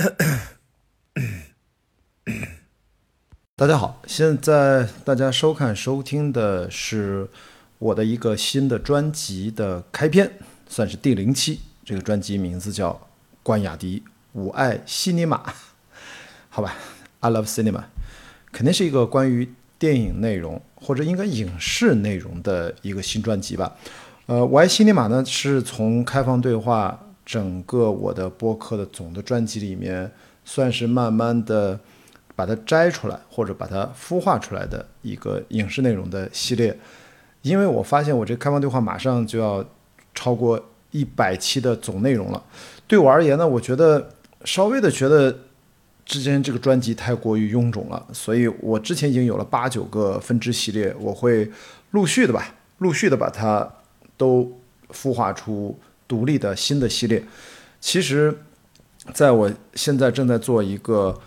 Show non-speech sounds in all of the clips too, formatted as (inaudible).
(coughs) 大家好，现在大家收看收听的是我的一个新的专辑的开篇，算是第零期。这个专辑名字叫《关雅迪，我爱西尼玛》，(laughs) 好吧，I love cinema，肯定是一个关于电影内容或者应该影视内容的一个新专辑吧。呃，我爱西尼玛呢，是从开放对话整个我的播客的总的专辑里面，算是慢慢的。把它摘出来，或者把它孵化出来的一个影视内容的系列，因为我发现我这开放对话马上就要超过一百期的总内容了。对我而言呢，我觉得稍微的觉得之间这个专辑太过于臃肿了，所以我之前已经有了八九个分支系列，我会陆续的吧，陆续的把它都孵化出独立的新的系列。其实，在我现在正在做一个。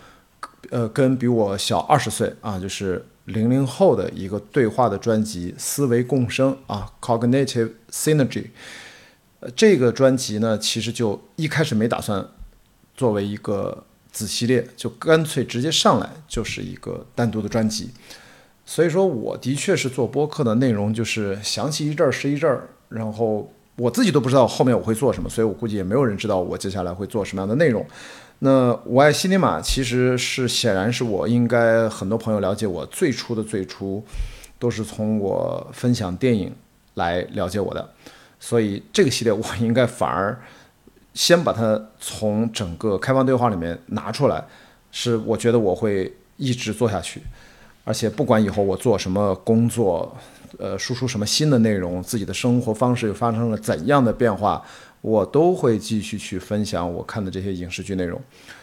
呃，跟比我小二十岁啊，就是零零后的一个对话的专辑《思维共生》啊，Cognitive Synergy。呃，这个专辑呢，其实就一开始没打算作为一个子系列，就干脆直接上来就是一个单独的专辑。所以说，我的确是做播客的内容，就是想起一阵儿是一阵儿，然后我自己都不知道后面我会做什么，所以我估计也没有人知道我接下来会做什么样的内容。那我爱西尼玛其实是显然是我应该很多朋友了解我最初的最初，都是从我分享电影来了解我的，所以这个系列我应该反而先把它从整个开放对话里面拿出来，是我觉得我会一直做下去，而且不管以后我做什么工作，呃，输出什么新的内容，自己的生活方式又发生了怎样的变化。我都会继续去分享我看的这些影视剧内容，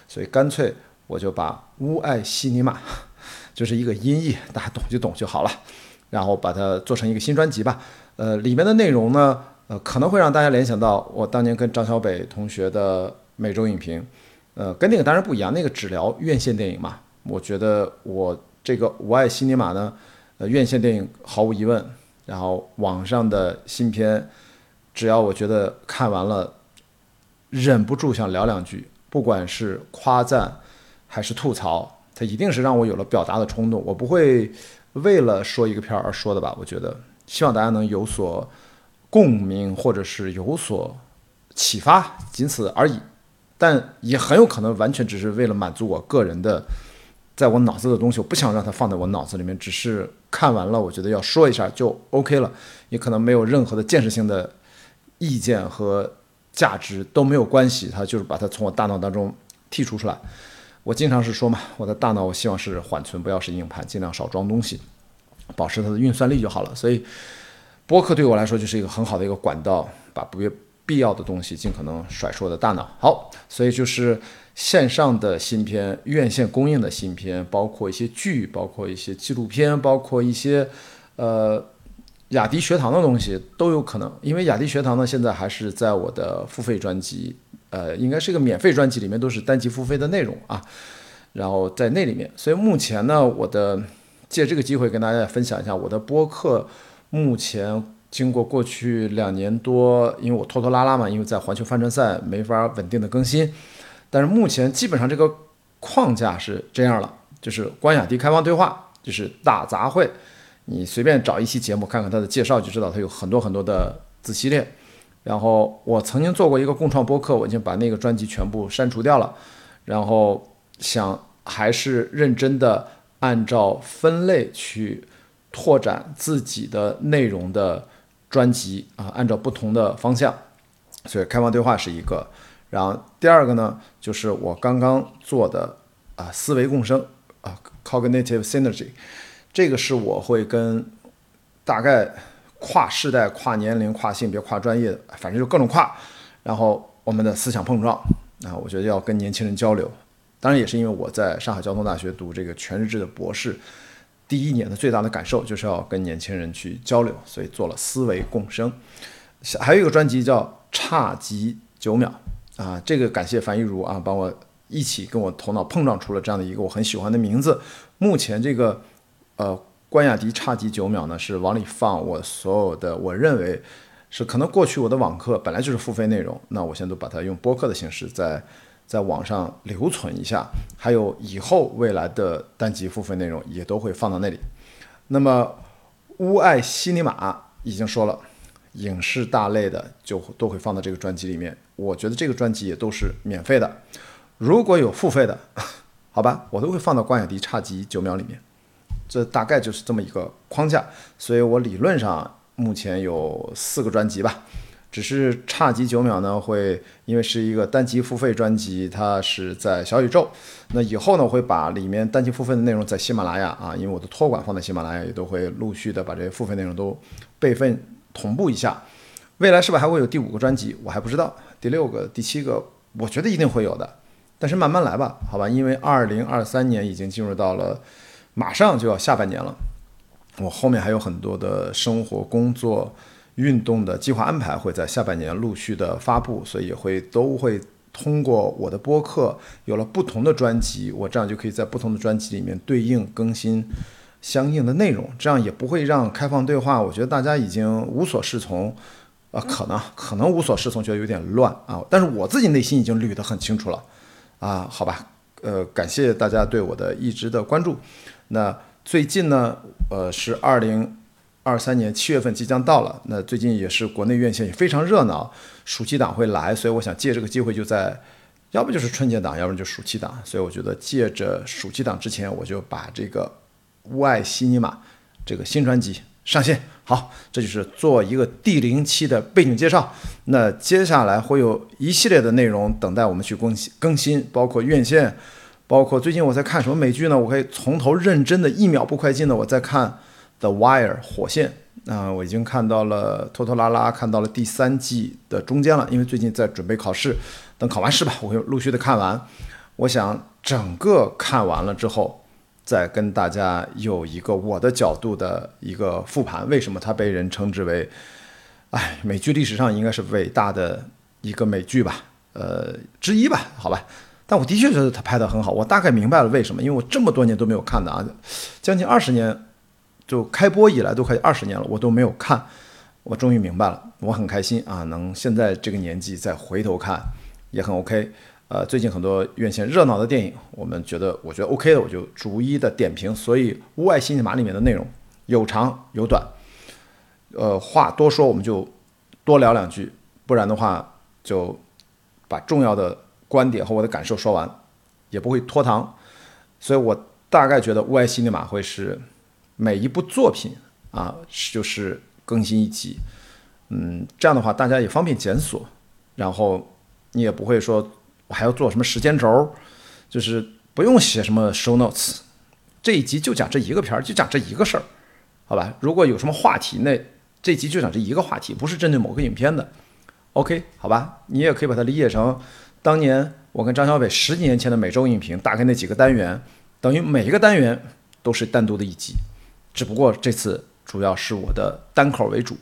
所以干脆我就把《乌爱西尼玛》(laughs) 就是一个音译，大家懂就懂就好了，然后把它做成一个新专辑吧。呃，里面的内容呢，呃，可能会让大家联想到我当年跟张小北同学的每周影评，呃，跟那个当然不一样，那个只聊院线电影嘛。我觉得我这个《我爱西尼玛》呢，呃，院线电影毫无疑问，然后网上的新片。只要我觉得看完了，忍不住想聊两句，不管是夸赞还是吐槽，它一定是让我有了表达的冲动。我不会为了说一个片儿而说的吧？我觉得希望大家能有所共鸣，或者是有所启发，仅此而已。但也很有可能完全只是为了满足我个人的，在我脑子的东西，我不想让它放在我脑子里面，只是看完了，我觉得要说一下就 OK 了，也可能没有任何的建设性的。意见和价值都没有关系，它就是把它从我大脑当中剔除出来。我经常是说嘛，我的大脑我希望是缓存，不要是硬盘，尽量少装东西，保持它的运算力就好了。所以，播客对我来说就是一个很好的一个管道，把不必要的东西尽可能甩出我的大脑。好，所以就是线上的新片、院线公映的新片，包括一些剧，包括一些纪录片，包括一些呃。雅迪学堂的东西都有可能，因为雅迪学堂呢，现在还是在我的付费专辑，呃，应该是一个免费专辑里面都是单集付费的内容啊，然后在那里面，所以目前呢，我的借这个机会跟大家分享一下我的播客，目前经过过去两年多，因为我拖拖拉拉嘛，因为在环球帆船赛没法稳定的更新，但是目前基本上这个框架是这样了，就是关雅迪开放对话，就是大杂烩。你随便找一期节目看看它的介绍，就知道它有很多很多的子系列。然后我曾经做过一个共创播客，我已经把那个专辑全部删除掉了。然后想还是认真的按照分类去拓展自己的内容的专辑啊，按照不同的方向。所以开放对话是一个，然后第二个呢，就是我刚刚做的啊，思维共生啊，Cognitive Synergy。这个是我会跟大概跨世代、跨年龄、跨性别、跨专业，反正就各种跨，然后我们的思想碰撞啊，我觉得要跟年轻人交流。当然也是因为我在上海交通大学读这个全日制的博士，第一年的最大的感受就是要跟年轻人去交流，所以做了思维共生。还有一个专辑叫《差极九秒》啊，这个感谢樊一茹啊，帮我一起跟我头脑碰撞出了这样的一个我很喜欢的名字。目前这个。呃，关雅迪差极九秒呢，是往里放我所有的，我认为是可能过去我的网课本来就是付费内容，那我现在都把它用播客的形式在在网上留存一下，还有以后未来的单集付费内容也都会放到那里。那么乌爱西尼玛已经说了，影视大类的就都会放到这个专辑里面。我觉得这个专辑也都是免费的，如果有付费的，(laughs) 好吧，我都会放到关雅迪差集九秒里面。这大概就是这么一个框架，所以我理论上目前有四个专辑吧，只是差几九秒呢，会因为是一个单集付费专辑，它是在小宇宙，那以后呢，我会把里面单集付费的内容在喜马拉雅啊，因为我的托管放在喜马拉雅，也都会陆续的把这些付费内容都备份同步一下。未来是不是还会有第五个专辑？我还不知道，第六个、第七个，我觉得一定会有的，但是慢慢来吧，好吧，因为二零二三年已经进入到了。马上就要下半年了，我后面还有很多的生活、工作、运动的计划安排，会在下半年陆续的发布，所以也会都会通过我的播客有了不同的专辑，我这样就可以在不同的专辑里面对应更新相应的内容，这样也不会让开放对话，我觉得大家已经无所适从，啊，可能可能无所适从，觉得有点乱啊，但是我自己内心已经捋得很清楚了，啊，好吧，呃，感谢大家对我的一直的关注。那最近呢，呃，是二零二三年七月份即将到了。那最近也是国内院线也非常热闹，暑期档会来，所以我想借这个机会，就在要不就是春节档，要不然就暑期档。所以我觉得借着暑期档之前，我就把这个《乌爱西尼玛》这个新专辑上线。好，这就是做一个第零期的背景介绍。那接下来会有一系列的内容等待我们去更新，更新包括院线。包括最近我在看什么美剧呢？我可以从头认真的一秒不快进的我在看《The Wire》火线啊，我已经看到了拖拖拉拉看到了第三季的中间了，因为最近在准备考试，等考完试吧，我会陆续的看完。我想整个看完了之后，再跟大家有一个我的角度的一个复盘，为什么它被人称之为，哎，美剧历史上应该是伟大的一个美剧吧，呃，之一吧，好吧。但我的确觉得他拍得很好，我大概明白了为什么，因为我这么多年都没有看的啊，将近二十年，就开播以来都快二十年了，我都没有看，我终于明白了，我很开心啊，能现在这个年纪再回头看也很 OK。呃，最近很多院线热闹的电影，我们觉得我觉得 OK 的，我就逐一的点评。所以《屋外新密码》里面的内容有长有短，呃，话多说我们就多聊两句，不然的话就把重要的。观点和我的感受说完，也不会拖堂，所以我大概觉得《乌爱西尼玛》会是每一部作品啊，就是更新一集，嗯，这样的话大家也方便检索，然后你也不会说我还要做什么时间轴，就是不用写什么 show notes，这一集就讲这一个片儿，就讲这一个事儿，好吧？如果有什么话题，那这集就讲这一个话题，不是针对某个影片的，OK，好吧？你也可以把它理解成。当年我跟张小北十几年前的每周影评，大概那几个单元，等于每一个单元都是单独的一集，只不过这次主要是我的单口为主，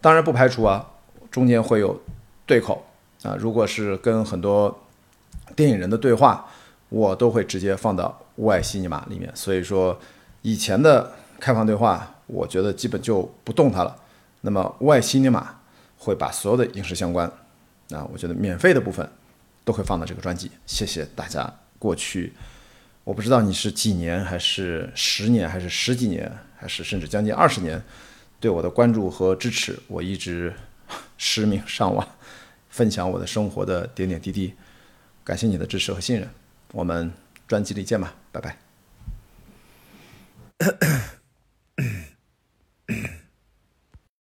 当然不排除啊中间会有对口啊，如果是跟很多电影人的对话，我都会直接放到《外西尼玛》里面。所以说以前的开放对话，我觉得基本就不动它了。那么《外西尼玛》会把所有的影视相关，啊，我觉得免费的部分。都会放到这个专辑，谢谢大家。过去我不知道你是几年，还是十年，还是十几年，还是甚至将近二十年，对我的关注和支持，我一直实名上网分享我的生活的点点滴滴。感谢你的支持和信任，我们专辑里见吧，拜拜。